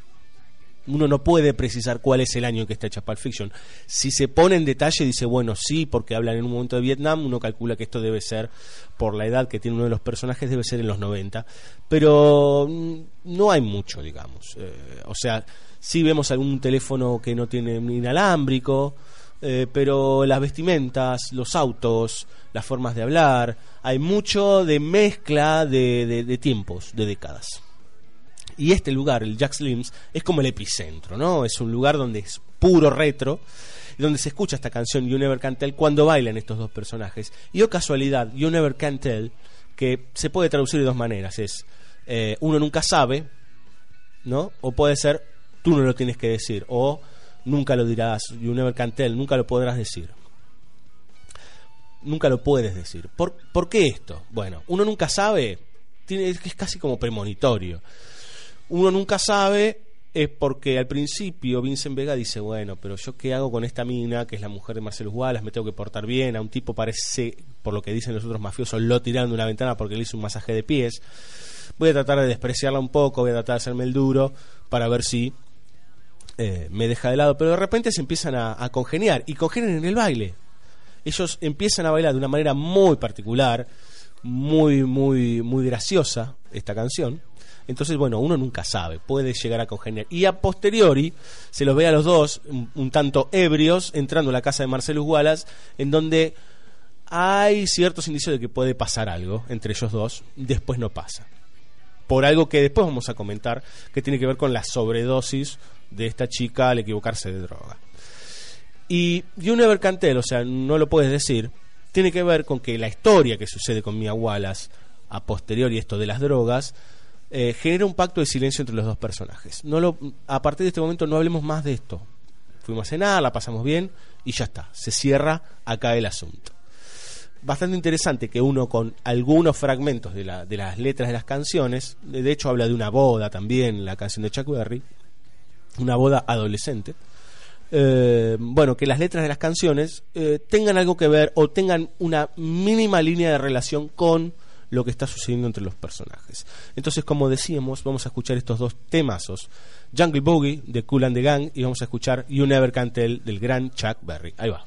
Uno no puede precisar cuál es el año en que está hecha Pulp Fiction. Si se pone en detalle, dice, bueno, sí, porque hablan en un momento de Vietnam, uno calcula que esto debe ser, por la edad que tiene uno de los personajes, debe ser en los 90. Pero mm, no hay mucho, digamos. Eh, o sea, sí vemos algún teléfono que no tiene inalámbrico, eh, pero las vestimentas, los autos, las formas de hablar, hay mucho de mezcla de tiempos, de décadas. Y este lugar, el Jack Slims, es como el epicentro, ¿no? Es un lugar donde es puro retro, donde se escucha esta canción You Never Can Tell cuando bailan estos dos personajes. Y oh casualidad, You Never Can Tell, que se puede traducir de dos maneras, es eh, uno nunca sabe, ¿no? O puede ser tú no lo tienes que decir, o nunca lo dirás, You Never Can Tell, nunca lo podrás decir. Nunca lo puedes decir. ¿Por, por qué esto? Bueno, uno nunca sabe, tiene, es casi como premonitorio uno nunca sabe es porque al principio Vincent Vega dice, bueno, pero yo qué hago con esta mina, que es la mujer de Marcelo Wallace, me tengo que portar bien, a un tipo parece, por lo que dicen los otros mafiosos, lo tiraron de una ventana porque le hizo un masaje de pies. Voy a tratar de despreciarla un poco, voy a tratar de hacerme el duro para ver si eh, me deja de lado, pero de repente se empiezan a, a congeniar y congenian en el baile. Ellos empiezan a bailar de una manera muy particular, muy, muy, muy graciosa esta canción. Entonces, bueno, uno nunca sabe, puede llegar a congeniar. Y a posteriori se los ve a los dos, un, un tanto ebrios, entrando a la casa de Marcelus Wallace, en donde hay ciertos indicios de que puede pasar algo entre ellos dos, después no pasa. Por algo que después vamos a comentar, que tiene que ver con la sobredosis de esta chica al equivocarse de droga. Y You Never Can Tell, o sea, no lo puedes decir, tiene que ver con que la historia que sucede con Mia Wallace, a posteriori esto de las drogas, eh, genera un pacto de silencio entre los dos personajes. No lo, a partir de este momento no hablemos más de esto. Fuimos a cenar, la pasamos bien y ya está. Se cierra acá el asunto. Bastante interesante que uno con algunos fragmentos de, la- de las letras de las canciones, de hecho habla de una boda también, la canción de Chuck Berry, una boda adolescente. Eh, bueno, que las letras de las canciones eh, tengan algo que ver o tengan una mínima línea de relación con lo que está sucediendo entre los personajes. Entonces, como decíamos, vamos a escuchar estos dos temazos. Jungle Boogie de Cool and the Gang y vamos a escuchar You Never Can Tell del gran Chuck Berry. Ahí va.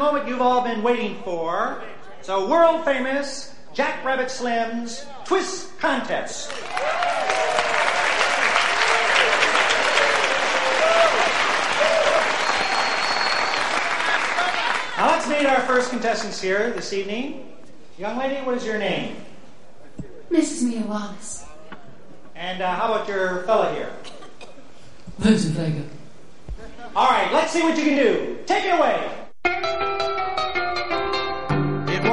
Moment you've all been waiting for. So world famous Jack Rabbit Slim's Twist Contest. Now let's meet our first contestants here this evening. Young lady, what is your name? Mrs. Mia Wallace. And uh, how about your fella here? Vincent Vega. All right, let's see what you can do. Take it away.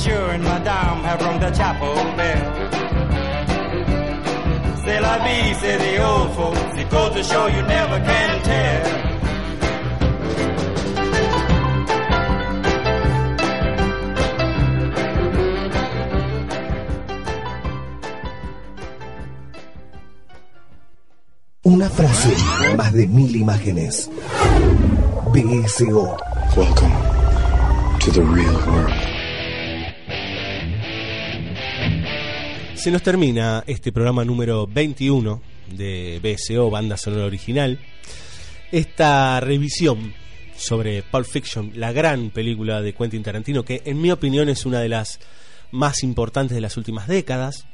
Monsieur and madame have rung the chapel bell. C'est la vie, say the old folks. It goes to show you never can tell. Una frase, más de mil imágenes. BSO. Welcome to the real world. Se nos termina este programa número 21 de BSO, Banda Sonora Original. Esta revisión sobre Pulp Fiction, la gran película de Quentin Tarantino, que en mi opinión es una de las más importantes de las últimas décadas.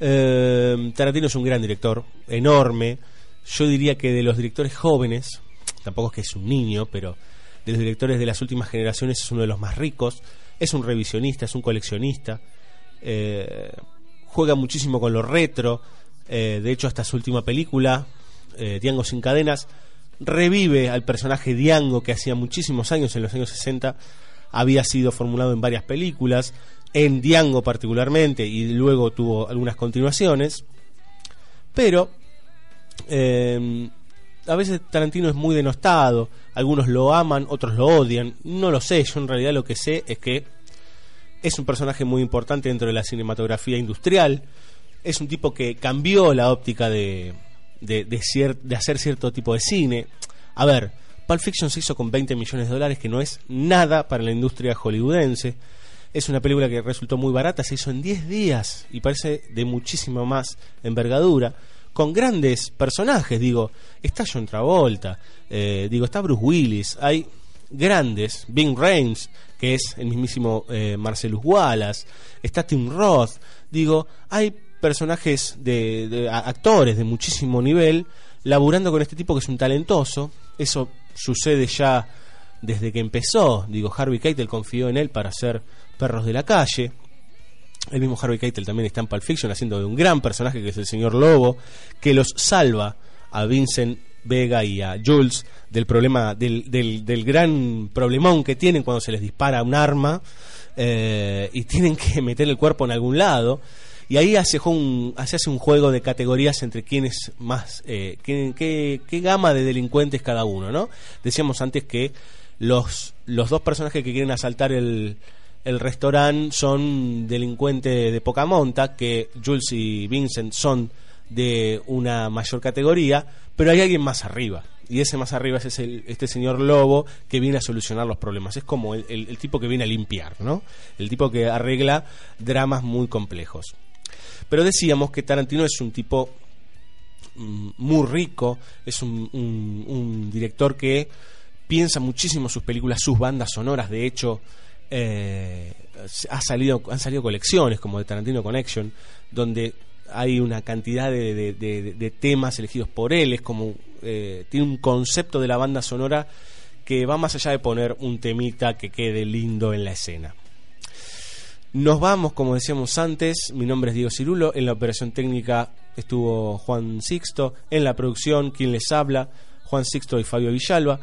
Eh, Tarantino es un gran director, enorme. Yo diría que de los directores jóvenes, tampoco es que es un niño, pero de los directores de las últimas generaciones es uno de los más ricos. Es un revisionista, es un coleccionista. Eh, juega muchísimo con lo retro. Eh, de hecho, hasta su última película, eh, Diango sin cadenas, revive al personaje Diango que hacía muchísimos años, en los años 60, había sido formulado en varias películas, en Diango particularmente, y luego tuvo algunas continuaciones. Pero a veces Tarantino es muy denostado, algunos lo aman, otros lo odian, no lo sé, yo en realidad lo que sé es que es un personaje muy importante dentro de la cinematografía industrial, es un tipo que cambió la óptica de, hacer cierto tipo de cine. A ver, Pulp Fiction se hizo con 20 millones de dólares, que no es nada para la industria hollywoodense. Es una película que resultó muy barata, se hizo en 10 días y parece de muchísima más envergadura, con grandes personajes, digo, está John Travolta, eh, digo, está Bruce Willis, hay grandes, Bing Rames, que es el mismísimo eh, Marcellus Wallace, está Tim Roth, digo, hay personajes de, actores de muchísimo nivel laburando con este tipo que es un talentoso, eso sucede ya desde que empezó. Digo, Harvey Keitel confió en él para hacer Perros de la Calle. El mismo Harvey Keitel también está en Pulp Fiction haciendo de un gran personaje que es el señor Lobo, que los salva a Vincent Vega y a Jules del problema, del, del, del gran problemón que tienen cuando se les dispara un arma eh, y tienen que (laughs) meter el cuerpo en algún lado. Y ahí hace un, hace un juego de categorías entre quién es más, eh, quién- qué, qué gama de delincuentes cada uno, ¿no? Decíamos antes que los, los dos personajes que quieren asaltar el, el restaurante son delincuentes de poca monta, que Jules y Vincent son de una mayor categoría, pero hay alguien más arriba. Y ese más arriba es este señor Lobo que viene a solucionar los problemas. Es como el, tipo que viene a limpiar, ¿no? El tipo que arregla dramas muy complejos. Pero decíamos que Tarantino es un tipo mm, muy rico, es un director que piensa muchísimo sus películas, sus bandas sonoras. De hecho, eh, ha salido, han salido colecciones como de Tarantino Connection, donde hay una cantidad de, temas elegidos por él. Es como eh, tiene un concepto de la banda sonora que va más allá de poner un temita que quede lindo en la escena. Nos vamos, como decíamos antes, mi nombre es Diego Cirulo, en la operación técnica estuvo Juan Sixto, en la producción quien les habla, Juan Sixto y Fabio Villalba,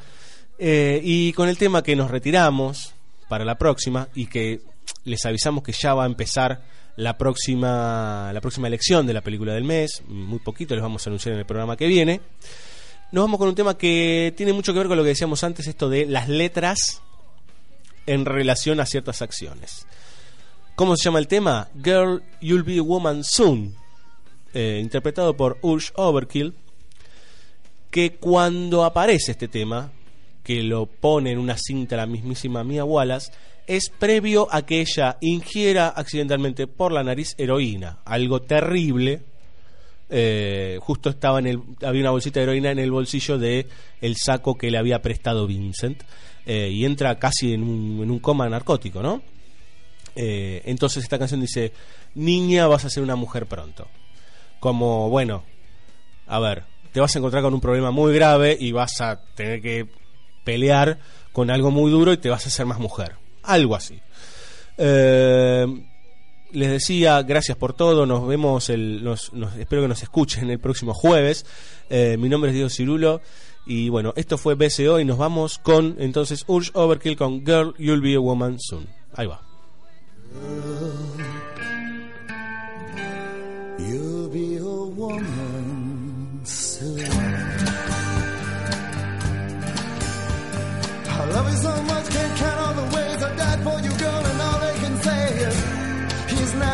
Eh, y con el tema que nos retiramos para la próxima y que les avisamos que ya va a empezar la próxima, la próxima elección de la película del mes, muy poquito les vamos a anunciar en el programa que viene. Nos vamos con un tema que tiene mucho que ver con lo que decíamos antes, esto de las letras en relación a ciertas acciones. ¿Cómo se llama el tema? Girl, You'll Be a Woman Soon, eh, interpretado por Urge Overkill, que cuando aparece este tema, que lo pone en una cinta la mismísima Mia Wallace, es previo a que ella ingiera accidentalmente por la nariz heroína, algo terrible. Eh, justo estaba en el, había una bolsita de heroína en el bolsillo de el saco que le había prestado Vincent eh, y entra casi en un, en un coma narcótico, ¿no? Eh, entonces esta canción dice, niña, vas a ser una mujer pronto. Como, bueno, a ver, te vas a encontrar con un problema muy grave y vas a tener que pelear con algo muy duro y te vas a hacer más mujer. Algo así. Eh, les decía, gracias por todo, nos vemos, el, espero que nos escuchen el próximo jueves. Eh, mi nombre es Diego Cirulo y bueno, esto fue BCO y nos vamos con entonces Urge Overkill con Girl, You'll Be a Woman Soon. Ahí va.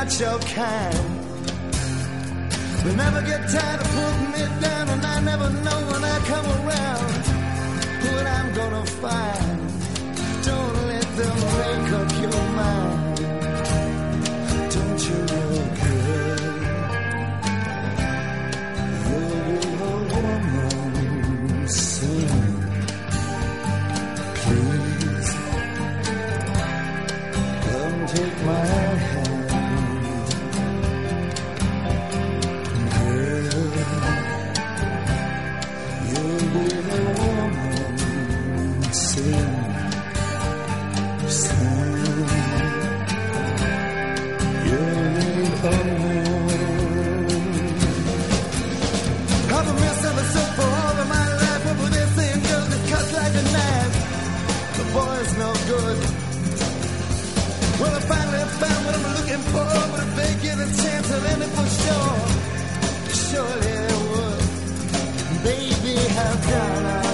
Not your kind. They never get tired of putting me down, and I never know when I come around what I'm gonna find. Don't let them make up your mind. Don't you know, girl? You'll be a woman soon. Please come take my finally found what I'm looking for, but if they get a chance, I'll end it for sure. Surely they would. Baby, how can I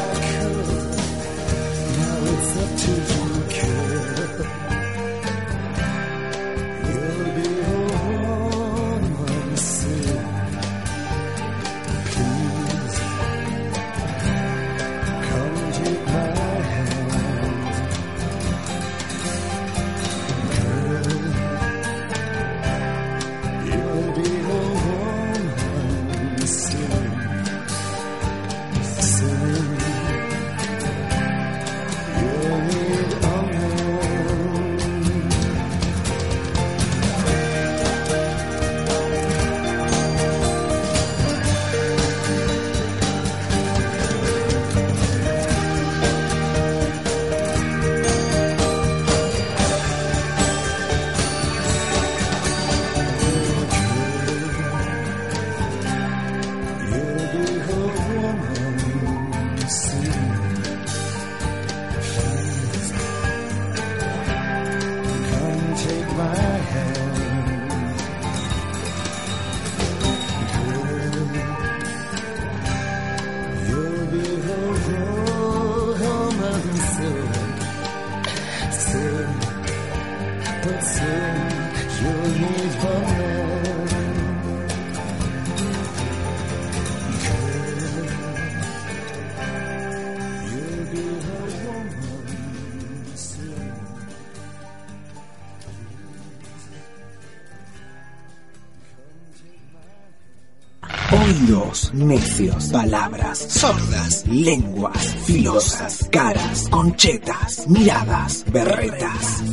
necios, palabras sordas, lenguas filosas, caras conchetas, miradas berretas.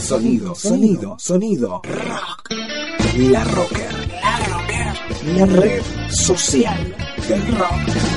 Sonido, sonido, sonido. Rock. La Rocker. La Rocker. La red social del rock.